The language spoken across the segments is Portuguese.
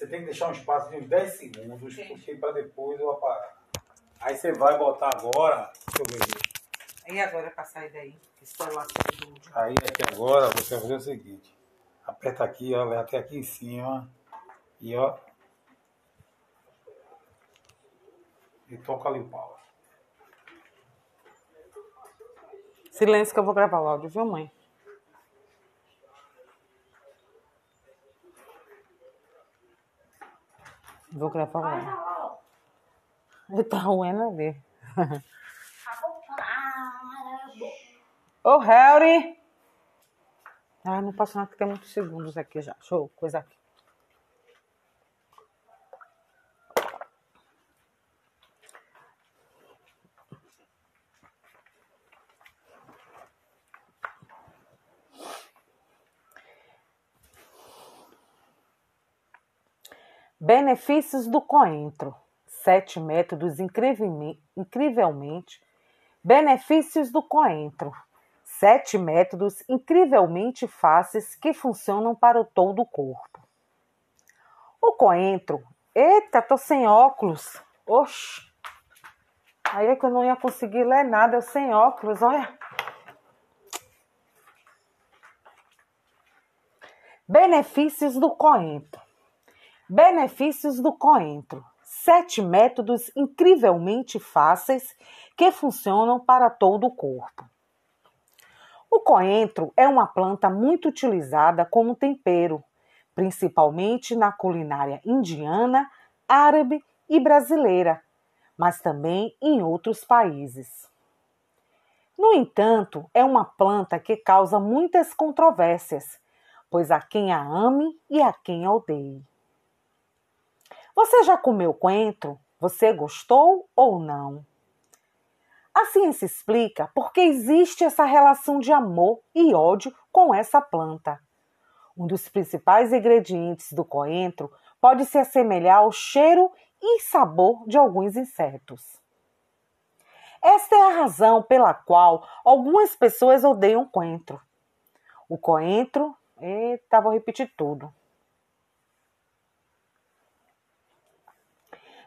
Você tem que deixar um espaço de uns 10 segundos, porque para depois eu apagar. Aí você vai botar agora, deixa eu ver. E agora pra sair daí? Esse celular tudo. Aí aqui agora você vai fazer o seguinte. Aperta aqui, ó, vai até aqui em cima. E ó. E toca ali o pau. Silêncio que eu vou gravar o áudio, viu, mãe? Vou áudio. Ele tá ruim a ver. Ô, Harry! Ah, não posso não, que tem muitos segundos aqui já. Eu coisa aqui. Benefícios do coentro. Sete métodos incrivelmente. Benefícios do coentro. Sete métodos incrivelmente fáceis que funcionam para o todo o corpo. O coentro. Eita, tô sem óculos. Oxi. Aí é que eu não ia conseguir ler nada, eu sem óculos, olha. Benefícios do coentro. Benefícios do coentro. Sete métodos incrivelmente fáceis que funcionam para todo o corpo. O coentro é uma planta muito utilizada como tempero, principalmente na culinária indiana, árabe e brasileira, mas também em outros países. No entanto, é uma planta que causa muitas controvérsias, pois há quem a ame e há quem a odeie. Você já comeu coentro? Você gostou ou não? A ciência explica por que existe essa relação de amor e ódio com essa planta. Um dos principais ingredientes do coentro pode se assemelhar ao cheiro e sabor de alguns insetos. Esta é a razão pela qual algumas pessoas odeiam coentro. O coentro, eita, vou repetir tudo.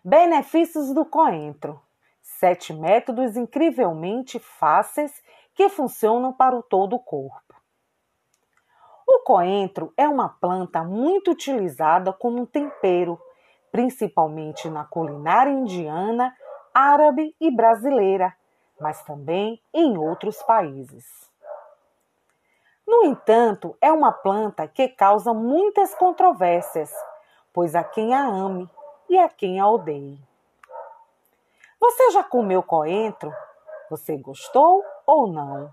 Benefícios do coentro. Sete métodos incrivelmente fáceis que funcionam para o todo o corpo. O coentro é uma planta muito utilizada como tempero, principalmente na culinária indiana, árabe e brasileira, mas também em outros países. No entanto, é uma planta que causa muitas controvérsias, pois há quem a ame e a quem a odeie. Você já comeu coentro? Você gostou ou não?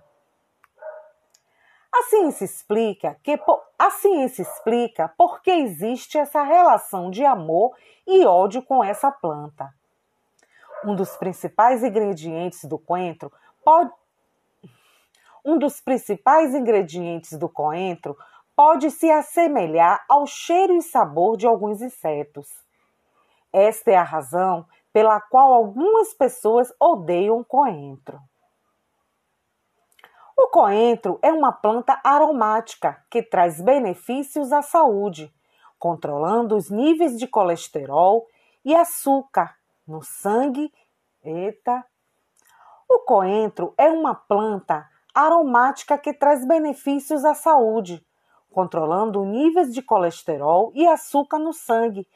A ciência explica que a ciência explica por que existe essa relação de amor e ódio com essa planta. Um dos principais ingredientes do coentro pode um dos principais ingredientes do coentro pode se assemelhar ao cheiro e sabor de alguns insetos. Esta é a razão pela qual algumas pessoas odeiam coentro. O coentro é uma planta aromática que traz benefícios à saúde, controlando os níveis de colesterol e açúcar no sangue. Eita! O coentro é uma planta aromática que traz benefícios à saúde, controlando níveis de colesterol e açúcar no sangue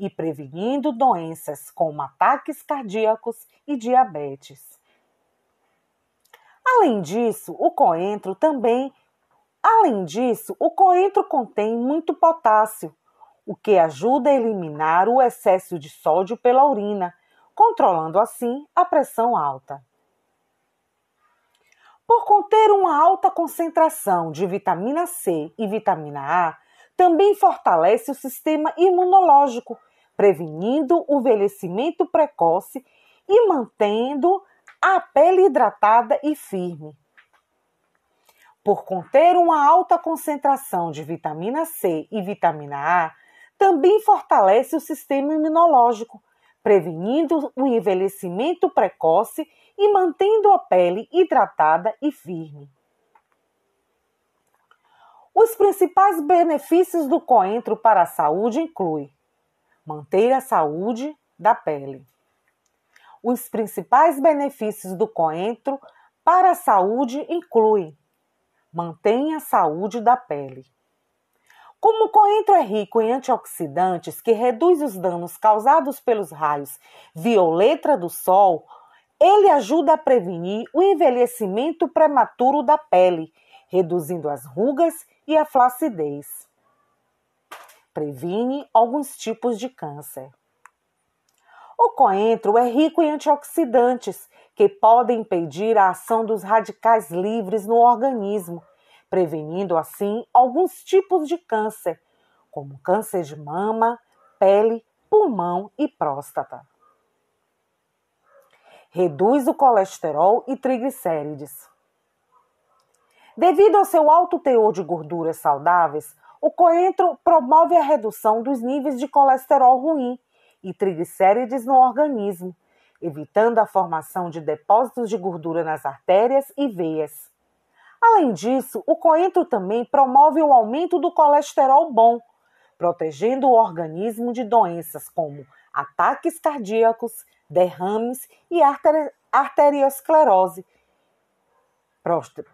e prevenindo doenças como ataques cardíacos e diabetes. Além disso, o coentro também Além disso, o coentro contém muito potássio, o que ajuda a eliminar o excesso de sódio pela urina, controlando assim a pressão alta. Por conter uma alta concentração de vitamina C e vitamina A, também fortalece o sistema imunológico, prevenindo o envelhecimento precoce e mantendo a pele hidratada e firme. Por conter uma alta concentração de vitamina C e vitamina A, também fortalece o sistema imunológico, prevenindo o envelhecimento precoce e mantendo a pele hidratada e firme. Os principais benefícios do coentro para a saúde incluem manter a saúde da pele. Os principais benefícios do coentro para a saúde incluem mantém a saúde da pele. Como o coentro é rico em antioxidantes que reduz os danos causados pelos raios violeta do sol, ele ajuda a prevenir o envelhecimento prematuro da pele, reduzindo as rugas e a flacidez. Previne alguns tipos de câncer. O coentro é rico em antioxidantes que podem impedir a ação dos radicais livres no organismo, prevenindo assim alguns tipos de câncer, como câncer de mama, pele, pulmão e próstata. Reduz o colesterol e triglicérides. Devido ao seu alto teor de gorduras saudáveis, o coentro promove a redução dos níveis de colesterol ruim e triglicérides no organismo, evitando a formação de depósitos de gordura nas artérias e veias. Além disso, o coentro também promove o aumento do colesterol bom, protegendo o organismo de doenças como ataques cardíacos, derrames e arteriosclerose,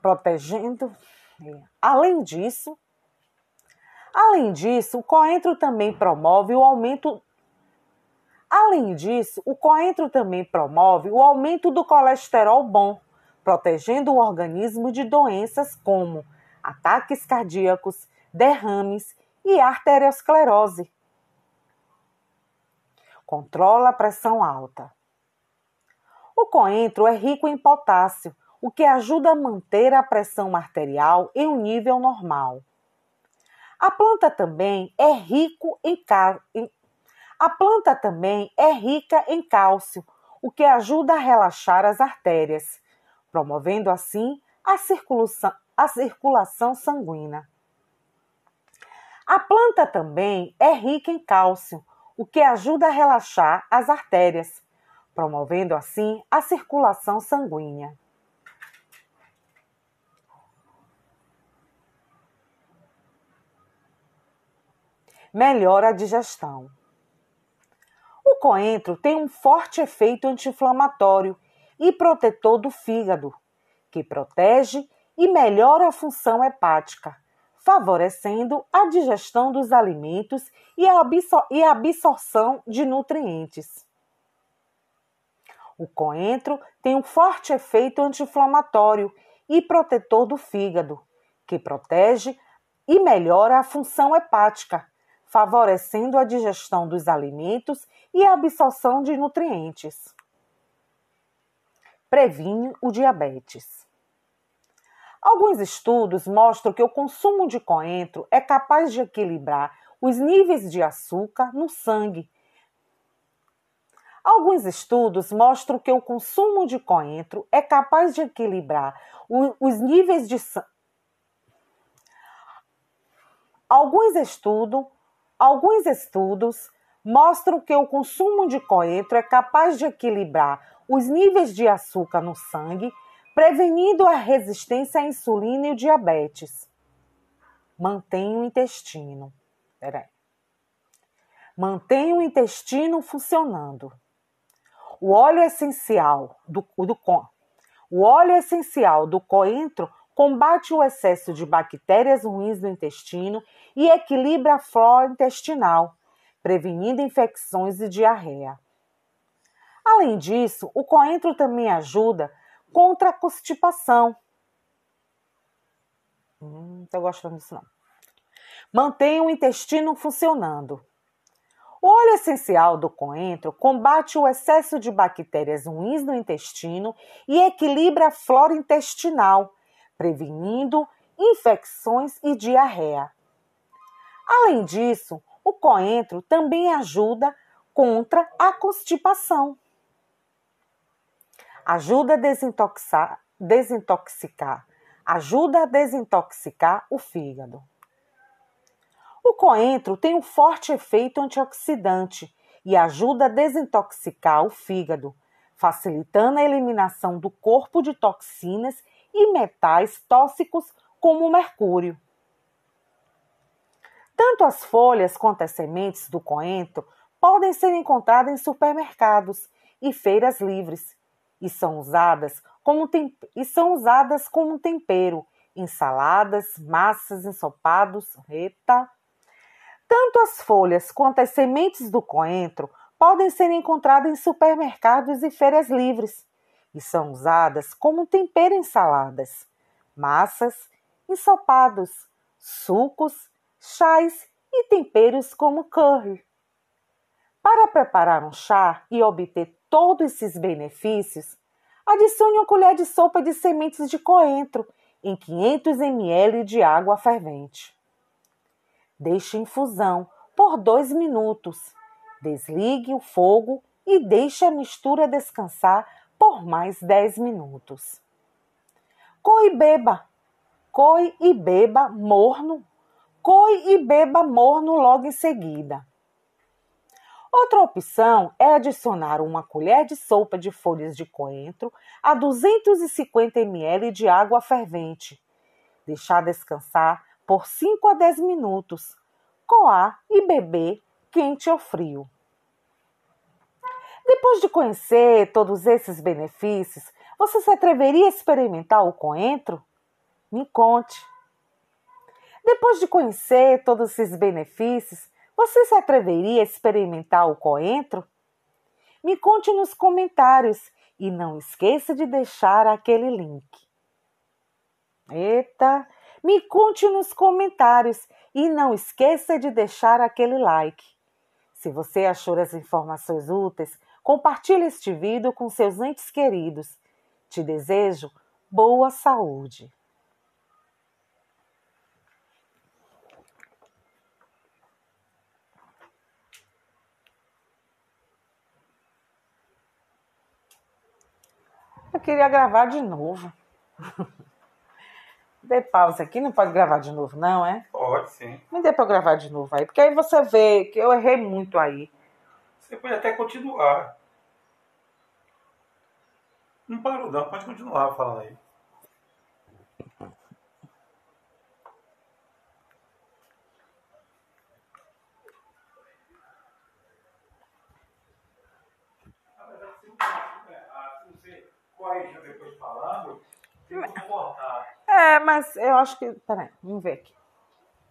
protegendo. Além disso, além disso, o coentro também promove o aumento Além disso, o coentro também promove o aumento do colesterol bom, protegendo o organismo de doenças como ataques cardíacos, derrames e arteriosclerose. Controla a pressão alta. O coentro é rico em potássio, o que ajuda a manter a pressão arterial em um nível normal. A planta também é rico em, em a planta também é rica em cálcio, o que ajuda a relaxar as artérias, promovendo assim a circulação, a circulação sanguínea. A planta também é rica em cálcio, o que ajuda a relaxar as artérias, promovendo assim a circulação sanguínea. Melhora a digestão. O coentro tem um forte efeito anti-inflamatório e protetor do fígado, que protege e melhora a função hepática, favorecendo a digestão dos alimentos e a, absor e a absorção de nutrientes. O coentro tem um forte efeito anti-inflamatório e protetor do fígado, que protege e melhora a função hepática, favorecendo a digestão dos alimentos e a absorção de nutrientes. Previne o diabetes. Alguns estudos mostram que o consumo de coentro é capaz de equilibrar os níveis de açúcar no sangue. Alguns estudos mostram que o consumo de coentro é capaz de equilibrar os níveis de Alguns estudos Alguns estudos mostram que o consumo de coentro é capaz de equilibrar os níveis de açúcar no sangue, prevenindo a resistência à insulina e o diabetes. Mantém o intestino. Mantém o intestino funcionando. O óleo essencial do, do o óleo essencial do coentro combate o excesso de bactérias ruins no intestino e equilibra a flora intestinal, prevenindo infecções e diarreia. Além disso, o coentro também ajuda contra a constipação. Hum, não estou gostando disso não. Mantém o intestino funcionando. O óleo essencial do coentro combate o excesso de bactérias ruins no intestino e equilibra a flora intestinal, prevenindo infecções e diarreia. Além disso, o coentro também ajuda contra a constipação. Ajuda a desintoxicar, desintoxicar, ajuda a desintoxicar o fígado. O coentro tem um forte efeito antioxidante e ajuda a desintoxicar o fígado, facilitando a eliminação do corpo de toxinas e metais tóxicos como o mercúrio. Tanto as folhas quanto as sementes do coentro podem ser encontradas em supermercados e feiras livres e são usadas como, e são usadas como tempero em saladas, massas, ensopados, reta. Tanto as folhas quanto as sementes do coentro podem ser encontradas em supermercados e feiras livres e são usadas como tempero em saladas, massas, ensopados, sucos, chás e temperos como curry. Para preparar um chá e obter todos esses benefícios, adicione uma colher de sopa de sementes de coentro em 500 ml de água fervente. Deixe infusão por dois minutos. Desligue o fogo e deixe a mistura descansar por mais 10 minutos. Coe e beba. Coe e beba morno. Coe e beba morno logo em seguida. Outra opção é adicionar uma colher de sopa de folhas de coentro a 250 ml de água fervente. Deixar descansar por 5 a 10 minutos. Coar e beber quente ou frio. Depois de conhecer todos esses benefícios, você se atreveria a experimentar o coentro? Me conte. Depois de conhecer todos esses benefícios, você se atreveria a experimentar o coentro? Me conte nos comentários e não esqueça de deixar aquele link. Eita! Me conte nos comentários e não esqueça de deixar aquele like. Se você achou as informações úteis, compartilhe este vídeo com seus entes queridos. Te desejo boa saúde. Eu queria gravar de novo. Dê pausa aqui, não pode gravar de novo, não, é? Pode, sim. Me dê para gravar de novo aí, porque aí você vê que eu errei muito aí. Você pode até continuar. Não parou, não, pode continuar falando aí. depois falando. É, mas eu acho que. Peraí, vamos ver aqui.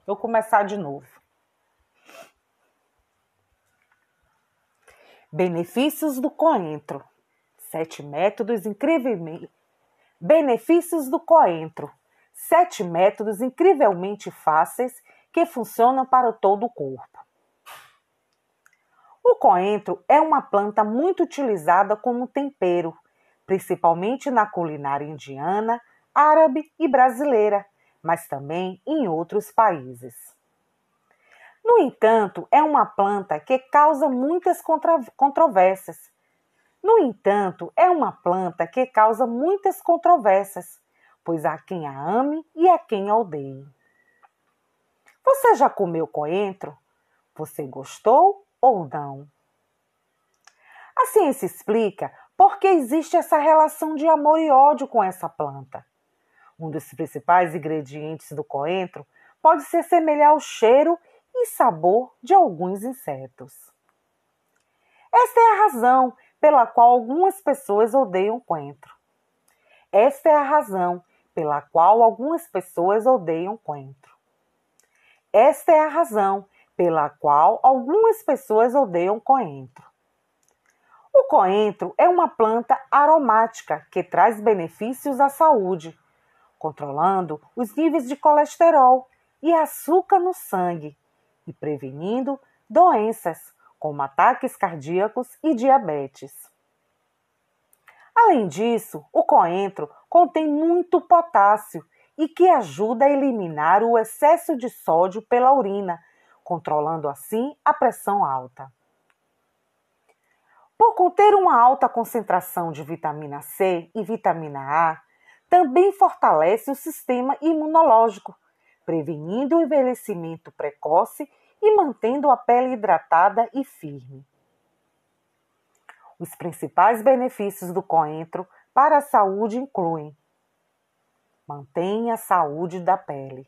Vou começar de novo. Benefícios do coentro. Sete métodos incrivelmente. Benefícios do coentro. Sete métodos incrivelmente fáceis que funcionam para todo o corpo. O coentro é uma planta muito utilizada como tempero principalmente na culinária indiana, árabe e brasileira, mas também em outros países. No entanto, é uma planta que causa muitas controvérsias. No entanto, é uma planta que causa muitas controvérsias, pois há quem a ame e há quem a odeie. Você já comeu coentro? Você gostou ou não? A ciência explica porque existe essa relação de amor e ódio com essa planta. Um dos principais ingredientes do coentro pode se assemelhar ao cheiro e sabor de alguns insetos. Esta é a razão pela qual algumas pessoas odeiam coentro. Esta é a razão pela qual algumas pessoas odeiam coentro. Esta é a razão pela qual algumas pessoas odeiam coentro. O coentro é uma planta aromática que traz benefícios à saúde, controlando os níveis de colesterol e açúcar no sangue e prevenindo doenças como ataques cardíacos e diabetes. Além disso, o coentro contém muito potássio e que ajuda a eliminar o excesso de sódio pela urina, controlando assim a pressão alta. Por conter uma alta concentração de vitamina C e vitamina A, também fortalece o sistema imunológico, prevenindo o envelhecimento precoce e mantendo a pele hidratada e firme. Os principais benefícios do coentro para a saúde incluem: mantém a saúde da pele.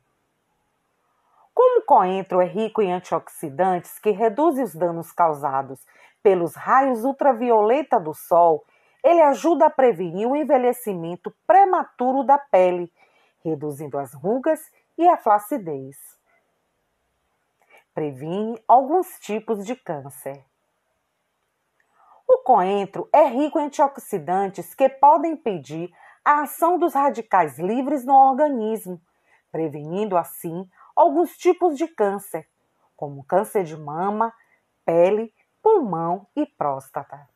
Como o coentro é rico em antioxidantes que reduzem os danos causados pelos raios ultravioleta do sol, ele ajuda a prevenir o envelhecimento prematuro da pele, reduzindo as rugas e a flacidez. Previne alguns tipos de câncer. O coentro é rico em antioxidantes que podem impedir a ação dos radicais livres no organismo, prevenindo assim alguns tipos de câncer, como câncer de mama, pele, pulmão e próstata.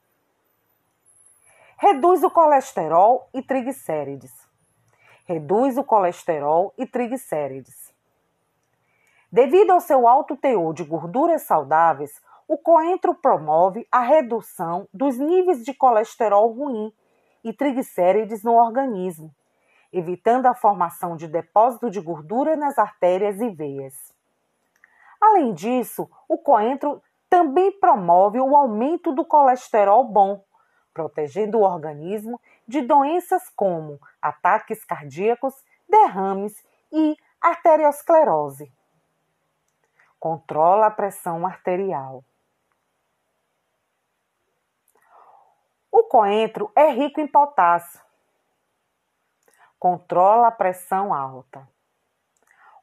Reduz o colesterol e triglicérides. Reduz o colesterol e triglicérides. Devido ao seu alto teor de gorduras saudáveis, o coentro promove a redução dos níveis de colesterol ruim e triglicérides no organismo, evitando a formação de depósito de gordura nas artérias e veias. Além disso, o coentro também promove o aumento do colesterol bom, protegendo o organismo de doenças como ataques cardíacos, derrames e arteriosclerose. Controla a pressão arterial. O coentro é rico em potássio, controla a pressão alta.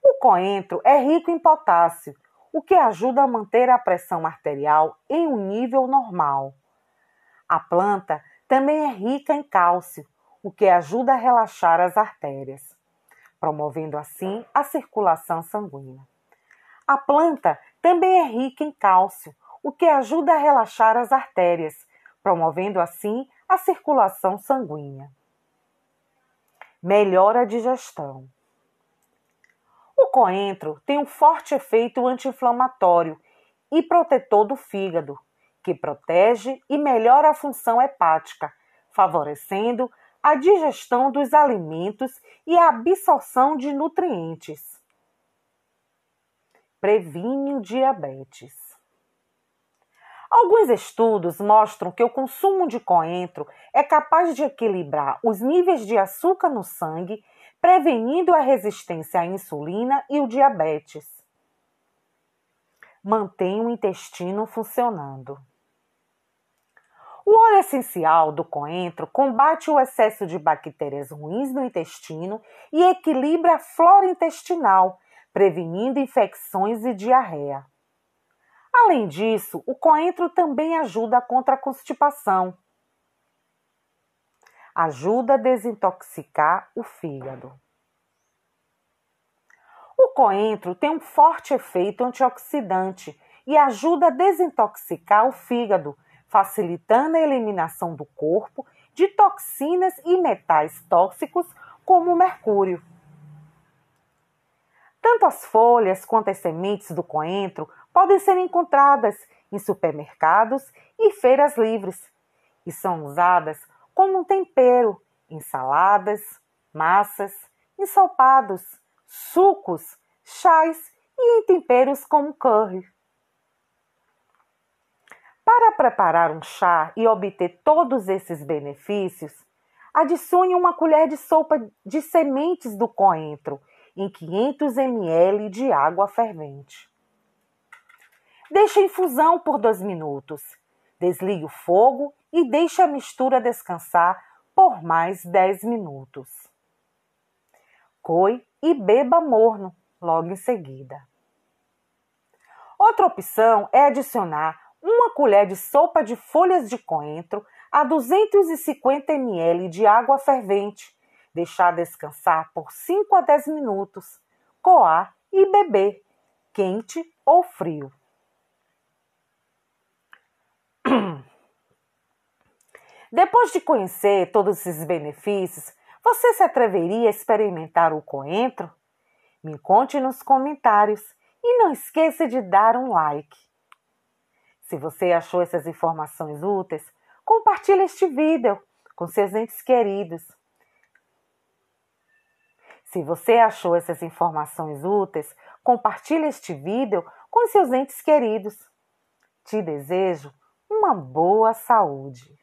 O coentro é rico em potássio, o que ajuda a manter a pressão arterial em um nível normal. A planta também é rica em cálcio, o que ajuda a relaxar as artérias, promovendo assim a circulação sanguínea. A planta também é rica em cálcio, o que ajuda a relaxar as artérias, promovendo assim a circulação sanguínea melhora a digestão. O coentro tem um forte efeito anti-inflamatório e protetor do fígado, que protege e melhora a função hepática, favorecendo a digestão dos alimentos e a absorção de nutrientes. Previne o diabetes. Alguns estudos mostram que o consumo de coentro é capaz de equilibrar os níveis de açúcar no sangue, prevenindo a resistência à insulina e o diabetes. Mantém o intestino funcionando. O óleo essencial do coentro combate o excesso de bactérias ruins no intestino e equilibra a flora intestinal, prevenindo infecções e diarreia. Além disso, o coentro também ajuda contra a constipação. Ajuda a desintoxicar o fígado. O coentro tem um forte efeito antioxidante e ajuda a desintoxicar o fígado, facilitando a eliminação do corpo de toxinas e metais tóxicos como o mercúrio. Tanto as folhas quanto as sementes do coentro podem ser encontradas em supermercados e feiras livres e são usadas como um tempero em saladas, massas, ensopados, sucos, chás e em temperos como curry. Para preparar um chá e obter todos esses benefícios, adicione uma colher de sopa de sementes do coentro em 500 ml de água fervente. Deixe a infusão por dois minutos. Desligue o fogo e deixe a mistura descansar por mais 10 minutos. Coe e beba morno logo em seguida. Outra opção é adicionar uma colher de sopa de folhas de coentro a 250 ml de água fervente, deixar descansar por 5 a 10 minutos, coar e beber, quente ou frio. Depois de conhecer todos esses benefícios, você se atreveria a experimentar o coentro? Me conte nos comentários e não esqueça de dar um like. Se você achou essas informações úteis, compartilhe este vídeo com seus entes queridos. Se você achou essas informações úteis, compartilhe este vídeo com seus entes queridos. Te desejo uma boa saúde.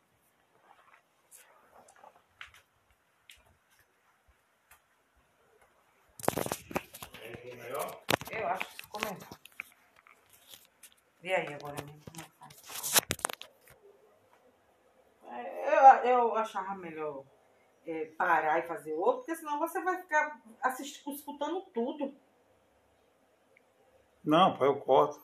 Eu acho que comentar. E aí, agora mesmo, como é que faz? É, Eu, eu achava melhor é, parar e fazer outro, porque senão você vai ficar assistindo, escutando tudo. Não, eu corto.